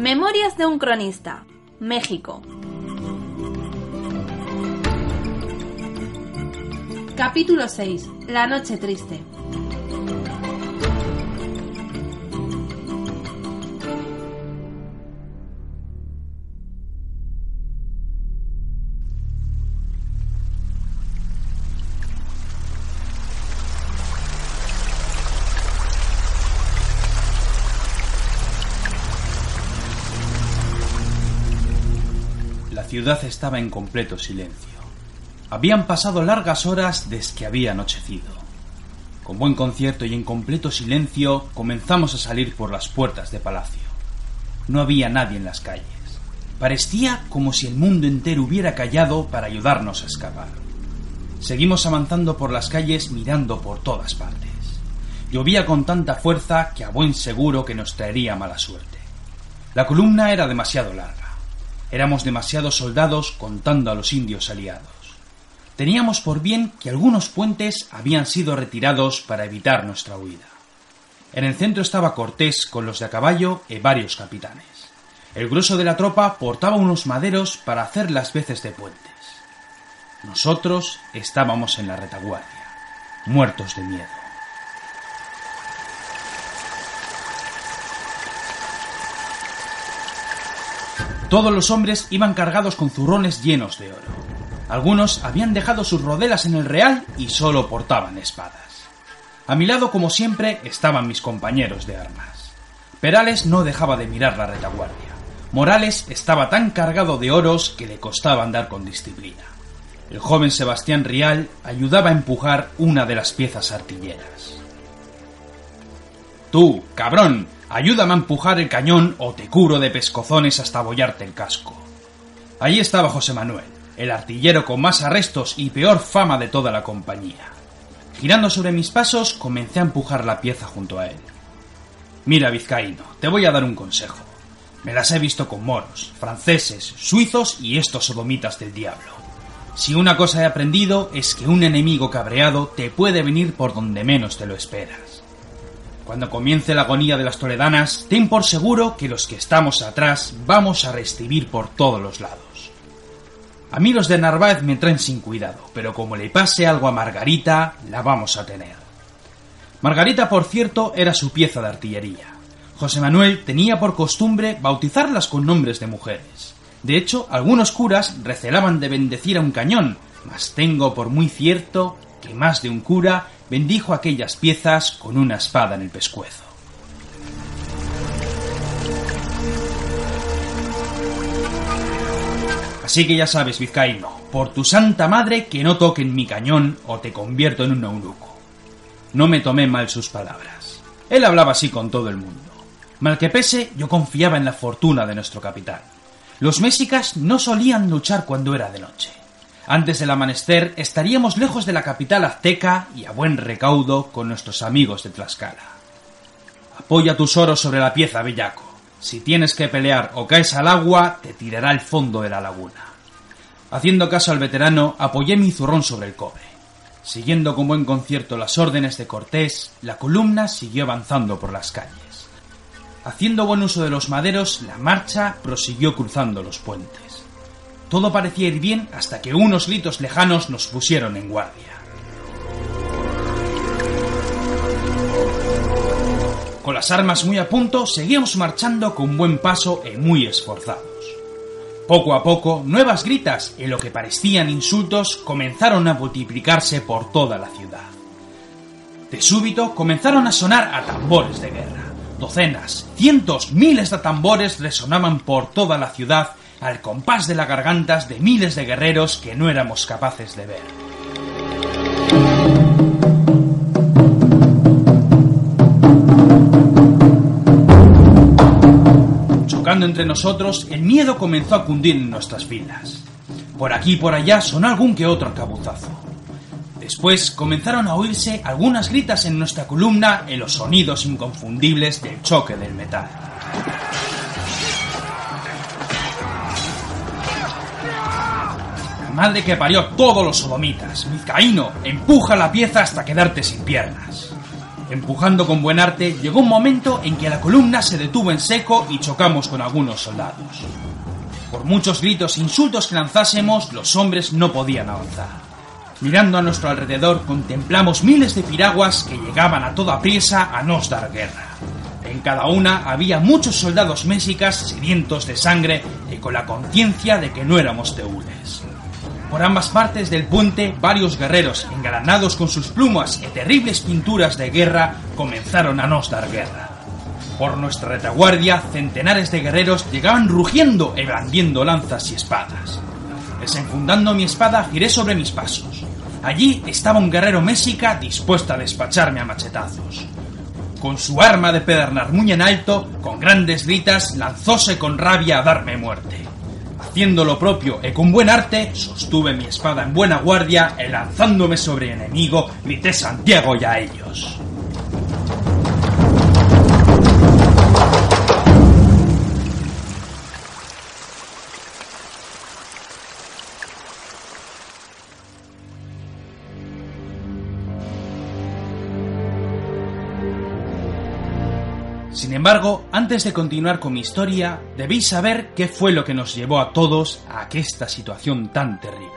Memorias de un cronista. México. Capítulo 6. La noche triste. Ciudad estaba en completo silencio. Habían pasado largas horas desde que había anochecido. Con buen concierto y en completo silencio comenzamos a salir por las puertas de palacio. No había nadie en las calles. Parecía como si el mundo entero hubiera callado para ayudarnos a escapar. Seguimos avanzando por las calles mirando por todas partes. Llovía con tanta fuerza que a buen seguro que nos traería mala suerte. La columna era demasiado larga. Éramos demasiados soldados contando a los indios aliados. Teníamos por bien que algunos puentes habían sido retirados para evitar nuestra huida. En el centro estaba Cortés con los de a caballo y varios capitanes. El grueso de la tropa portaba unos maderos para hacer las veces de puentes. Nosotros estábamos en la retaguardia, muertos de miedo. Todos los hombres iban cargados con zurrones llenos de oro. Algunos habían dejado sus rodelas en el real y solo portaban espadas. A mi lado, como siempre, estaban mis compañeros de armas. Perales no dejaba de mirar la retaguardia. Morales estaba tan cargado de oros que le costaba andar con disciplina. El joven Sebastián Rial ayudaba a empujar una de las piezas artilleras. Tú, cabrón, ayúdame a empujar el cañón o te curo de pescozones hasta abollarte el casco. Allí estaba José Manuel, el artillero con más arrestos y peor fama de toda la compañía. Girando sobre mis pasos, comencé a empujar la pieza junto a él. Mira, vizcaíno, te voy a dar un consejo. Me las he visto con moros, franceses, suizos y estos sodomitas del diablo. Si una cosa he aprendido es que un enemigo cabreado te puede venir por donde menos te lo esperas. Cuando comience la agonía de las toledanas, ten por seguro que los que estamos atrás vamos a recibir por todos los lados. A mí los de Narváez me traen sin cuidado, pero como le pase algo a Margarita, la vamos a tener. Margarita, por cierto, era su pieza de artillería. José Manuel tenía por costumbre bautizarlas con nombres de mujeres. De hecho, algunos curas recelaban de bendecir a un cañón, mas tengo por muy cierto que más de un cura bendijo aquellas piezas con una espada en el pescuezo. Así que ya sabes, vizcaíno, por tu santa madre que no toquen mi cañón o te convierto en un eunuco. No me tomé mal sus palabras. Él hablaba así con todo el mundo. Mal que pese, yo confiaba en la fortuna de nuestro capitán. Los mexicas no solían luchar cuando era de noche. Antes del amanecer estaríamos lejos de la capital azteca y a buen recaudo con nuestros amigos de Tlaxcala. Apoya tus oros sobre la pieza, bellaco. Si tienes que pelear o caes al agua, te tirará al fondo de la laguna. Haciendo caso al veterano, apoyé mi zurrón sobre el cobre. Siguiendo con buen concierto las órdenes de Cortés, la columna siguió avanzando por las calles. Haciendo buen uso de los maderos, la marcha prosiguió cruzando los puentes. Todo parecía ir bien hasta que unos gritos lejanos nos pusieron en guardia. Con las armas muy a punto, seguíamos marchando con buen paso y muy esforzados. Poco a poco, nuevas gritas y lo que parecían insultos comenzaron a multiplicarse por toda la ciudad. De súbito comenzaron a sonar a tambores de guerra. Docenas, cientos, miles de tambores resonaban por toda la ciudad al compás de las gargantas de miles de guerreros que no éramos capaces de ver. Chocando entre nosotros, el miedo comenzó a cundir en nuestras filas. Por aquí y por allá sonó algún que otro arcabuzazo. Después comenzaron a oírse algunas gritas en nuestra columna en los sonidos inconfundibles del choque del metal. Madre que parió todos los sodomitas, Vizcaíno, empuja la pieza hasta quedarte sin piernas. Empujando con buen arte, llegó un momento en que la columna se detuvo en seco y chocamos con algunos soldados. Por muchos gritos e insultos que lanzásemos, los hombres no podían avanzar. Mirando a nuestro alrededor, contemplamos miles de piraguas que llegaban a toda prisa a nos dar guerra. En cada una había muchos soldados mexicas sedientos de sangre y con la conciencia de que no éramos teules. Por ambas partes del puente, varios guerreros, engalanados con sus plumas y terribles pinturas de guerra, comenzaron a nos dar guerra. Por nuestra retaguardia, centenares de guerreros llegaban rugiendo y blandiendo lanzas y espadas. Desenfundando mi espada, giré sobre mis pasos. Allí estaba un guerrero méxica dispuesto a despacharme a machetazos. Con su arma de pedernal muy en alto, con grandes gritas, lanzóse con rabia a darme muerte. Haciendo lo propio y con buen arte, sostuve mi espada en buena guardia y lanzándome sobre enemigo, grité Santiago y a ellos. Embargo, antes de continuar con mi historia, debéis saber qué fue lo que nos llevó a todos a esta situación tan terrible.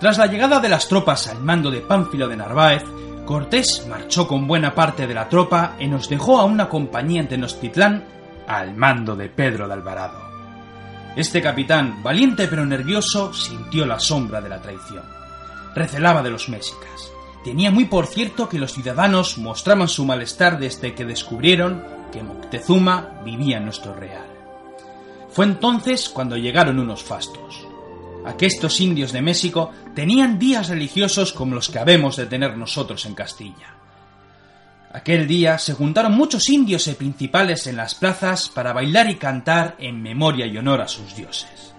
Tras la llegada de las tropas al mando de Pánfilo de Narváez, Cortés marchó con buena parte de la tropa y nos dejó a una compañía en Tenochtitlán al mando de Pedro de Alvarado. Este capitán, valiente pero nervioso, sintió la sombra de la traición. Recelaba de los mexicas Tenía muy por cierto que los ciudadanos mostraban su malestar desde que descubrieron que Moctezuma vivía en nuestro real. Fue entonces cuando llegaron unos fastos. Aquestos indios de México tenían días religiosos como los que habemos de tener nosotros en Castilla. Aquel día se juntaron muchos indios y principales en las plazas para bailar y cantar en memoria y honor a sus dioses.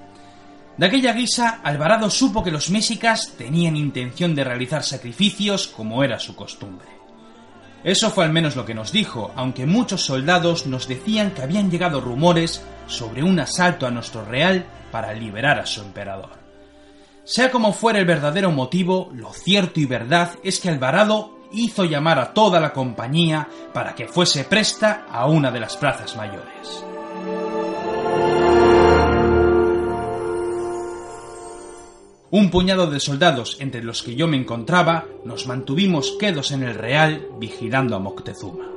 De aquella guisa, Alvarado supo que los mexicas tenían intención de realizar sacrificios como era su costumbre. Eso fue al menos lo que nos dijo, aunque muchos soldados nos decían que habían llegado rumores sobre un asalto a nuestro real para liberar a su emperador. Sea como fuera el verdadero motivo, lo cierto y verdad es que Alvarado hizo llamar a toda la compañía para que fuese presta a una de las plazas mayores. Un puñado de soldados, entre los que yo me encontraba, nos mantuvimos quedos en el Real vigilando a Moctezuma.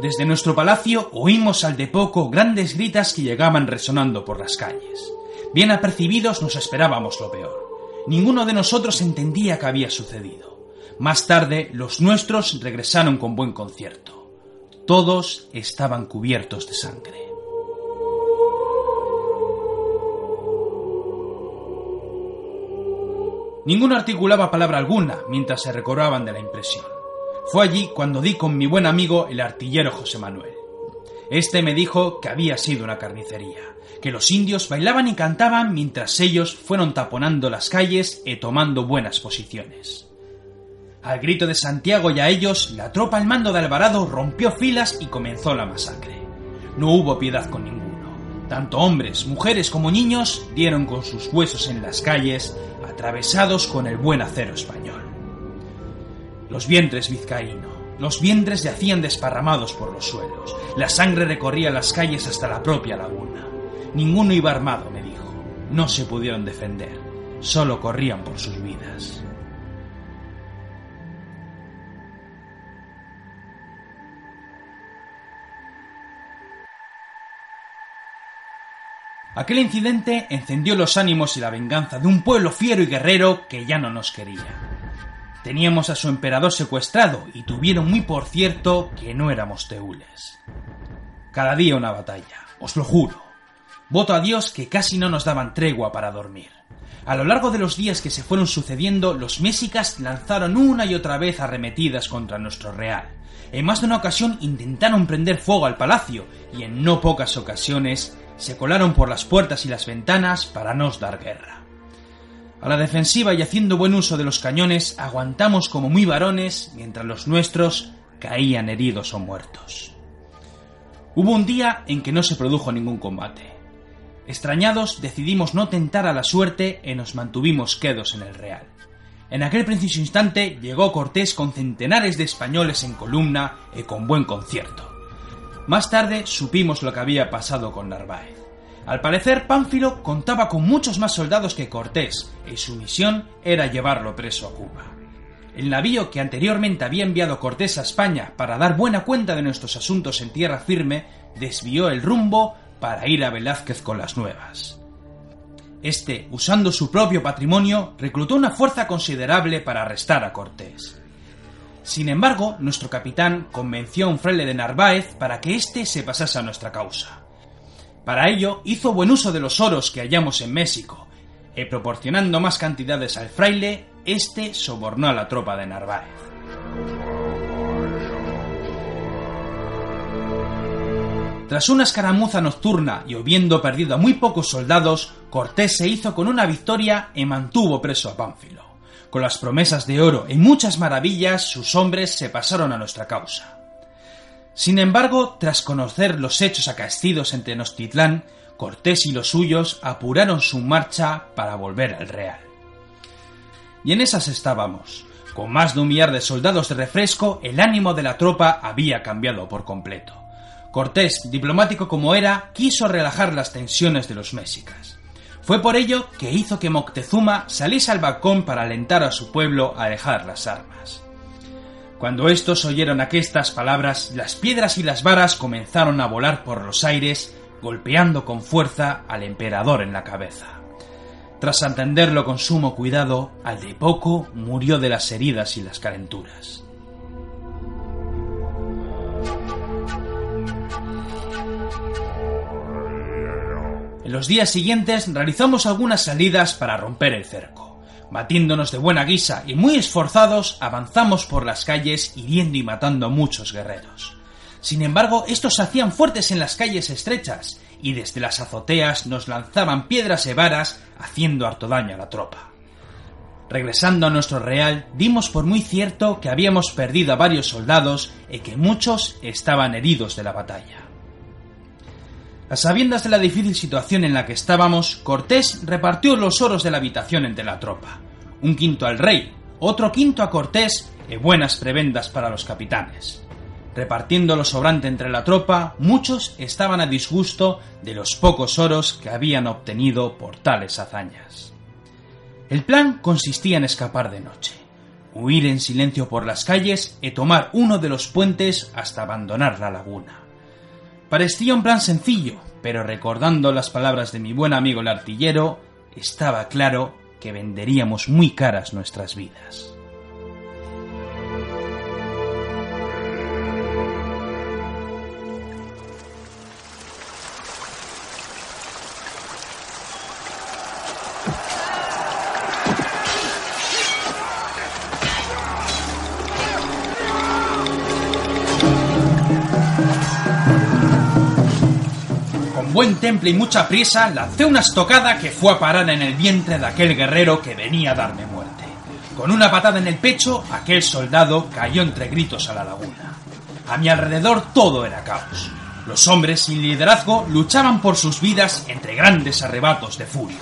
Desde nuestro palacio oímos al de poco grandes gritas que llegaban resonando por las calles. Bien apercibidos nos esperábamos lo peor. Ninguno de nosotros entendía qué había sucedido. Más tarde los nuestros regresaron con buen concierto. Todos estaban cubiertos de sangre. Ninguno articulaba palabra alguna mientras se recobraban de la impresión. Fue allí cuando di con mi buen amigo el artillero José Manuel. Este me dijo que había sido una carnicería, que los indios bailaban y cantaban mientras ellos fueron taponando las calles y tomando buenas posiciones. Al grito de Santiago y a ellos, la tropa al mando de Alvarado rompió filas y comenzó la masacre. No hubo piedad con ninguno. Tanto hombres, mujeres como niños dieron con sus huesos en las calles, atravesados con el buen acero español. Los vientres vizcaíno, los vientres yacían desparramados por los suelos, la sangre recorría las calles hasta la propia laguna. Ninguno iba armado, me dijo. No se pudieron defender, solo corrían por sus vidas. Aquel incidente encendió los ánimos y la venganza de un pueblo fiero y guerrero que ya no nos quería. Teníamos a su emperador secuestrado y tuvieron muy por cierto que no éramos teules. Cada día una batalla, os lo juro. Voto a Dios que casi no nos daban tregua para dormir. A lo largo de los días que se fueron sucediendo, los mexicas lanzaron una y otra vez arremetidas contra nuestro real. En más de una ocasión intentaron prender fuego al palacio y en no pocas ocasiones se colaron por las puertas y las ventanas para nos dar guerra. A la defensiva y haciendo buen uso de los cañones, aguantamos como muy varones mientras los nuestros caían heridos o muertos. Hubo un día en que no se produjo ningún combate. Extrañados, decidimos no tentar a la suerte y nos mantuvimos quedos en el Real. En aquel preciso instante llegó Cortés con centenares de españoles en columna y con buen concierto. Más tarde supimos lo que había pasado con Narváez. Al parecer, Pánfilo contaba con muchos más soldados que Cortés, y su misión era llevarlo preso a Cuba. El navío que anteriormente había enviado Cortés a España para dar buena cuenta de nuestros asuntos en tierra firme, desvió el rumbo para ir a Velázquez con las nuevas. Este, usando su propio patrimonio, reclutó una fuerza considerable para arrestar a Cortés. Sin embargo, nuestro capitán convenció a un fraile de Narváez para que éste se pasase a nuestra causa. Para ello, hizo buen uso de los oros que hallamos en México, y proporcionando más cantidades al fraile, éste sobornó a la tropa de Narváez. Tras una escaramuza nocturna y habiendo perdido a muy pocos soldados, Cortés se hizo con una victoria y mantuvo preso a Pánfilo. Con las promesas de oro y muchas maravillas, sus hombres se pasaron a nuestra causa. Sin embargo, tras conocer los hechos acaecidos en Tenochtitlán, Cortés y los suyos apuraron su marcha para volver al Real. Y en esas estábamos. Con más de un millar de soldados de refresco, el ánimo de la tropa había cambiado por completo. Cortés, diplomático como era, quiso relajar las tensiones de los mexicas. Fue por ello que hizo que Moctezuma saliese al balcón para alentar a su pueblo a dejar las armas. Cuando estos oyeron aquestas palabras, las piedras y las varas comenzaron a volar por los aires, golpeando con fuerza al emperador en la cabeza. Tras atenderlo con sumo cuidado, al de poco murió de las heridas y las calenturas. Los días siguientes realizamos algunas salidas para romper el cerco. Batiéndonos de buena guisa y muy esforzados, avanzamos por las calles hiriendo y matando a muchos guerreros. Sin embargo, estos hacían fuertes en las calles estrechas y desde las azoteas nos lanzaban piedras y varas haciendo harto daño a la tropa. Regresando a nuestro real, dimos por muy cierto que habíamos perdido a varios soldados y que muchos estaban heridos de la batalla. A sabiendas de la difícil situación en la que estábamos, Cortés repartió los oros de la habitación entre la tropa. Un quinto al rey, otro quinto a Cortés y buenas prebendas para los capitanes. Repartiendo lo sobrante entre la tropa, muchos estaban a disgusto de los pocos oros que habían obtenido por tales hazañas. El plan consistía en escapar de noche, huir en silencio por las calles y tomar uno de los puentes hasta abandonar la laguna. Parecía un plan sencillo, pero recordando las palabras de mi buen amigo el artillero, estaba claro que venderíamos muy caras nuestras vidas. Buen temple y mucha prisa, lancé una estocada que fue a parar en el vientre de aquel guerrero que venía a darme muerte. Con una patada en el pecho, aquel soldado cayó entre gritos a la laguna. A mi alrededor todo era caos. Los hombres sin liderazgo luchaban por sus vidas entre grandes arrebatos de furia.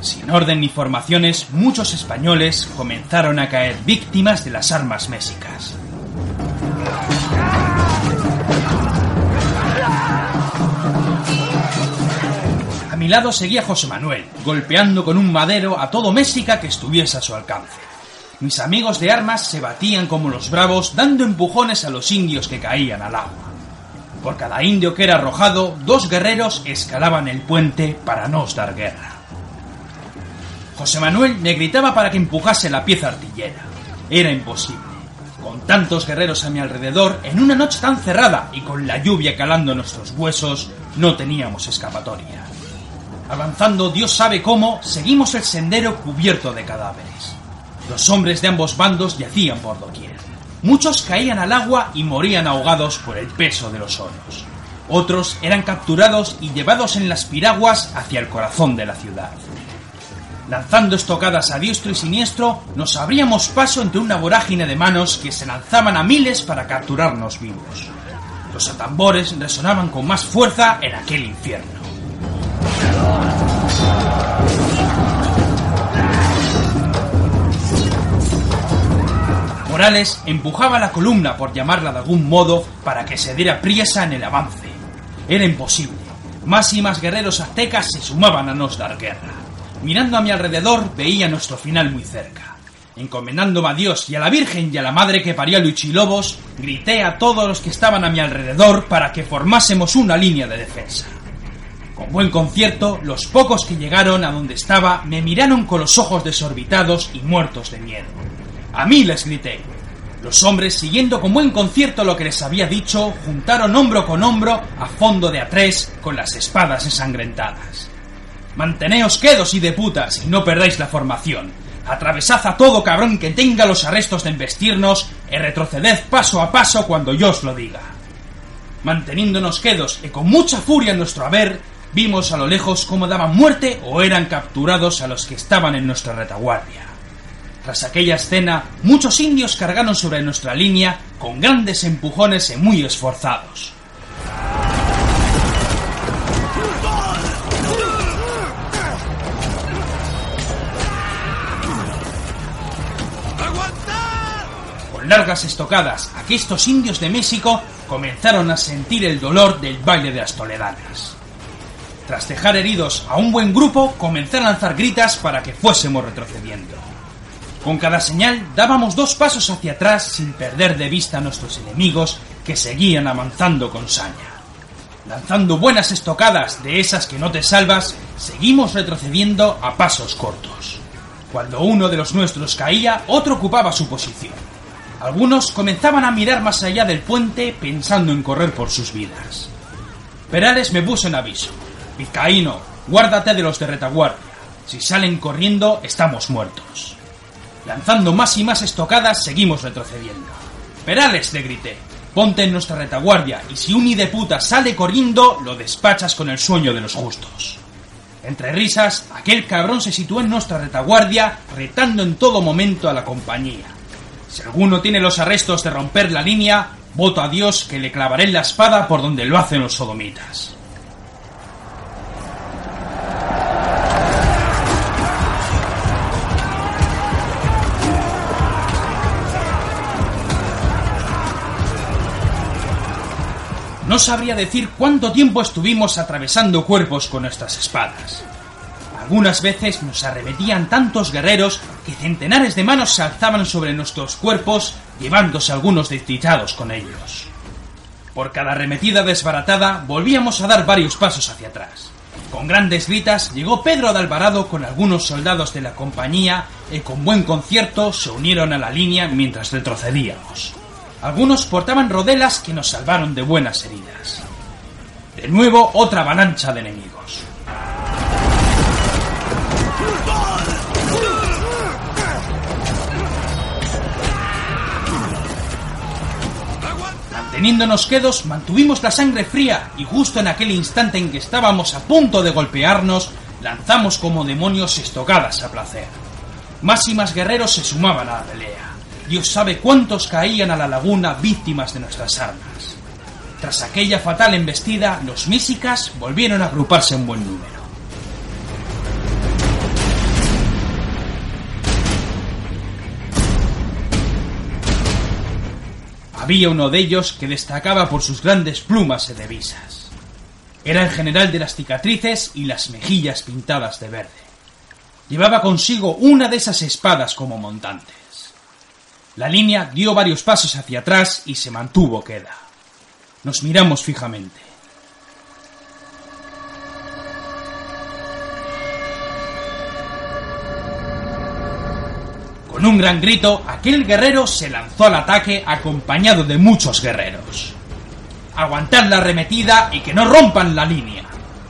Sin orden ni formaciones, muchos españoles comenzaron a caer víctimas de las armas mésicas. Mi lado seguía José Manuel, golpeando con un madero a todo México que estuviese a su alcance. Mis amigos de armas se batían como los bravos, dando empujones a los indios que caían al agua. Por cada indio que era arrojado, dos guerreros escalaban el puente para no os dar guerra. José Manuel me gritaba para que empujase la pieza artillera. Era imposible. Con tantos guerreros a mi alrededor, en una noche tan cerrada y con la lluvia calando nuestros huesos, no teníamos escapatoria. Avanzando Dios sabe cómo, seguimos el sendero cubierto de cadáveres. Los hombres de ambos bandos yacían por doquier. Muchos caían al agua y morían ahogados por el peso de los oros. Otros eran capturados y llevados en las piraguas hacia el corazón de la ciudad. Lanzando estocadas a diestro y siniestro, nos abríamos paso entre una vorágine de manos que se lanzaban a miles para capturarnos vivos. Los atambores resonaban con más fuerza en aquel infierno. Morales empujaba la columna, por llamarla de algún modo, para que se diera priesa en el avance. Era imposible. Más y más guerreros aztecas se sumaban a nos dar guerra. Mirando a mi alrededor veía nuestro final muy cerca. Encomendándome a Dios y a la Virgen y a la Madre que paría Luchilobos, grité a todos los que estaban a mi alrededor para que formásemos una línea de defensa. Con buen concierto, los pocos que llegaron a donde estaba me miraron con los ojos desorbitados y muertos de miedo. A mí les grité. Los hombres, siguiendo con buen concierto lo que les había dicho, juntaron hombro con hombro a fondo de a con las espadas ensangrentadas. Manteneos quedos y de putas y no perdáis la formación. Atravesad a todo cabrón que tenga los arrestos de embestirnos y retroceded paso a paso cuando yo os lo diga. Manteniéndonos quedos y con mucha furia en nuestro haber, vimos a lo lejos cómo daban muerte o eran capturados a los que estaban en nuestra retaguardia. Tras aquella escena, muchos indios cargaron sobre nuestra línea con grandes empujones y muy esforzados. Con largas estocadas, aquestos indios de México comenzaron a sentir el dolor del baile de las toledanas. Tras dejar heridos a un buen grupo, comencé a lanzar gritas para que fuésemos retrocediendo. Con cada señal dábamos dos pasos hacia atrás sin perder de vista a nuestros enemigos que seguían avanzando con saña. Lanzando buenas estocadas de esas que no te salvas, seguimos retrocediendo a pasos cortos. Cuando uno de los nuestros caía, otro ocupaba su posición. Algunos comenzaban a mirar más allá del puente pensando en correr por sus vidas. Perales me puso en aviso. Vizcaíno, guárdate de los de retaguardia. Si salen corriendo, estamos muertos. Lanzando más y más estocadas, seguimos retrocediendo. Perales, le grité, ponte en nuestra retaguardia y si un puta sale corriendo, lo despachas con el sueño de los justos. Entre risas, aquel cabrón se situó en nuestra retaguardia, retando en todo momento a la compañía. Si alguno tiene los arrestos de romper la línea, voto a Dios que le clavaré la espada por donde lo hacen los sodomitas. No sabría decir cuánto tiempo estuvimos atravesando cuerpos con nuestras espadas. Algunas veces nos arremetían tantos guerreros que centenares de manos se alzaban sobre nuestros cuerpos, llevándose algunos desdichados con ellos. Por cada arremetida desbaratada volvíamos a dar varios pasos hacia atrás. Con grandes gritas llegó Pedro de Alvarado con algunos soldados de la compañía y con buen concierto se unieron a la línea mientras retrocedíamos. Algunos portaban rodelas que nos salvaron de buenas heridas. De nuevo otra avalancha de enemigos. Manteniéndonos quedos, mantuvimos la sangre fría y justo en aquel instante en que estábamos a punto de golpearnos, lanzamos como demonios estocadas a placer. Más y más guerreros se sumaban a la pelea. Dios sabe cuántos caían a la laguna víctimas de nuestras armas. Tras aquella fatal embestida, los mísicas volvieron a agruparse en buen número. Había uno de ellos que destacaba por sus grandes plumas y divisas. Era el general de las cicatrices y las mejillas pintadas de verde. Llevaba consigo una de esas espadas como montantes. La línea dio varios pasos hacia atrás y se mantuvo queda. Nos miramos fijamente. Con un gran grito, aquel guerrero se lanzó al ataque acompañado de muchos guerreros. Aguantad la arremetida y que no rompan la línea.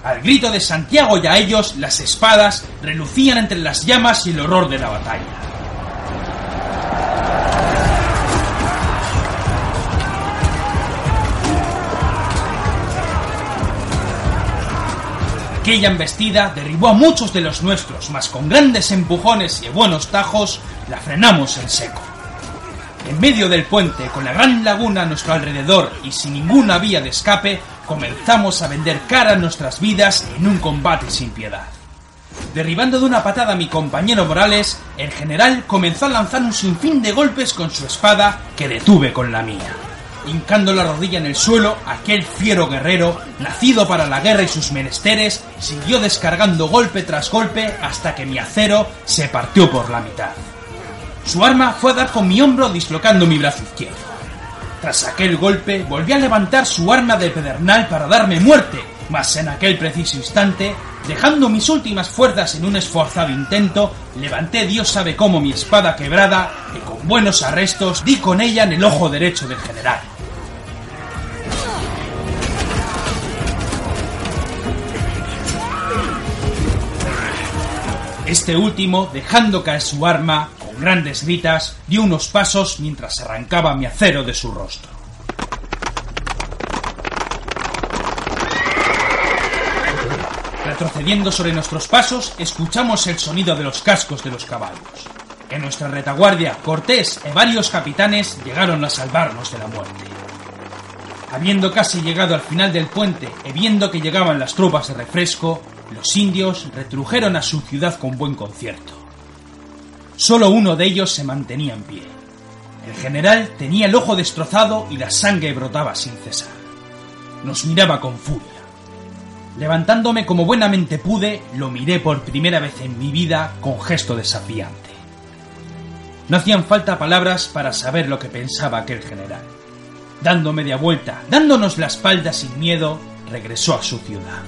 Al grito de Santiago y a ellos, las espadas relucían entre las llamas y el horror de la batalla. Aquella embestida derribó a muchos de los nuestros, mas con grandes empujones y buenos tajos la frenamos en seco. En medio del puente, con la gran laguna a nuestro alrededor y sin ninguna vía de escape, comenzamos a vender cara nuestras vidas en un combate sin piedad. Derribando de una patada a mi compañero Morales, el general comenzó a lanzar un sinfín de golpes con su espada que detuve con la mía. Hincando la rodilla en el suelo, aquel fiero guerrero, nacido para la guerra y sus menesteres, siguió descargando golpe tras golpe hasta que mi acero se partió por la mitad. Su arma fue a dar con mi hombro dislocando mi brazo izquierdo. Tras aquel golpe, volví a levantar su arma de pedernal para darme muerte, mas en aquel preciso instante, dejando mis últimas fuerzas en un esforzado intento, levanté Dios sabe cómo mi espada quebrada y con buenos arrestos di con ella en el ojo derecho del general. Este último, dejando caer su arma, con grandes gritas, dio unos pasos mientras arrancaba mi acero de su rostro. Retrocediendo sobre nuestros pasos, escuchamos el sonido de los cascos de los caballos. En nuestra retaguardia, Cortés y varios capitanes llegaron a salvarnos de la muerte. Habiendo casi llegado al final del puente y viendo que llegaban las tropas de refresco, los indios retrujeron a su ciudad con buen concierto. Solo uno de ellos se mantenía en pie. El general tenía el ojo destrozado y la sangre brotaba sin cesar. Nos miraba con furia. Levantándome como buenamente pude, lo miré por primera vez en mi vida con gesto desafiante. No hacían falta palabras para saber lo que pensaba aquel general. Dando media vuelta, dándonos la espalda sin miedo, regresó a su ciudad.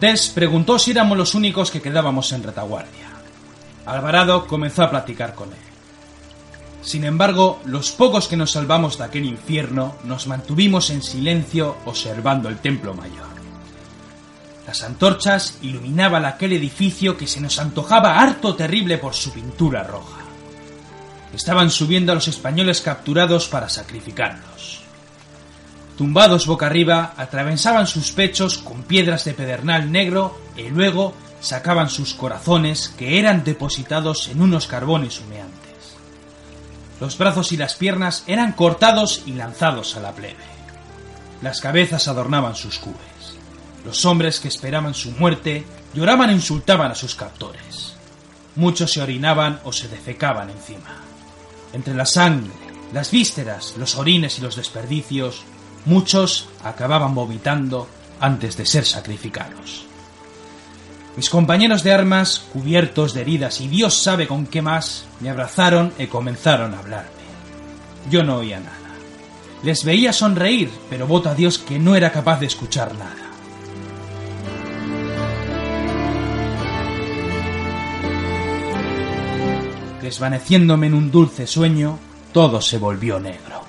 Cortés preguntó si éramos los únicos que quedábamos en retaguardia. Alvarado comenzó a platicar con él. Sin embargo, los pocos que nos salvamos de aquel infierno nos mantuvimos en silencio observando el templo mayor. Las antorchas iluminaban aquel edificio que se nos antojaba harto terrible por su pintura roja. Estaban subiendo a los españoles capturados para sacrificarlos. Tumbados boca arriba, atravesaban sus pechos con piedras de pedernal negro y luego sacaban sus corazones que eran depositados en unos carbones humeantes. Los brazos y las piernas eran cortados y lanzados a la plebe. Las cabezas adornaban sus cubes. Los hombres que esperaban su muerte lloraban e insultaban a sus captores. Muchos se orinaban o se defecaban encima. Entre la sangre, las vísceras, los orines y los desperdicios, muchos acababan vomitando antes de ser sacrificados. Mis compañeros de armas, cubiertos de heridas y Dios sabe con qué más, me abrazaron y comenzaron a hablarme. Yo no oía nada. Les veía sonreír, pero voto a Dios que no era capaz de escuchar nada. Desvaneciéndome en un dulce sueño, todo se volvió negro.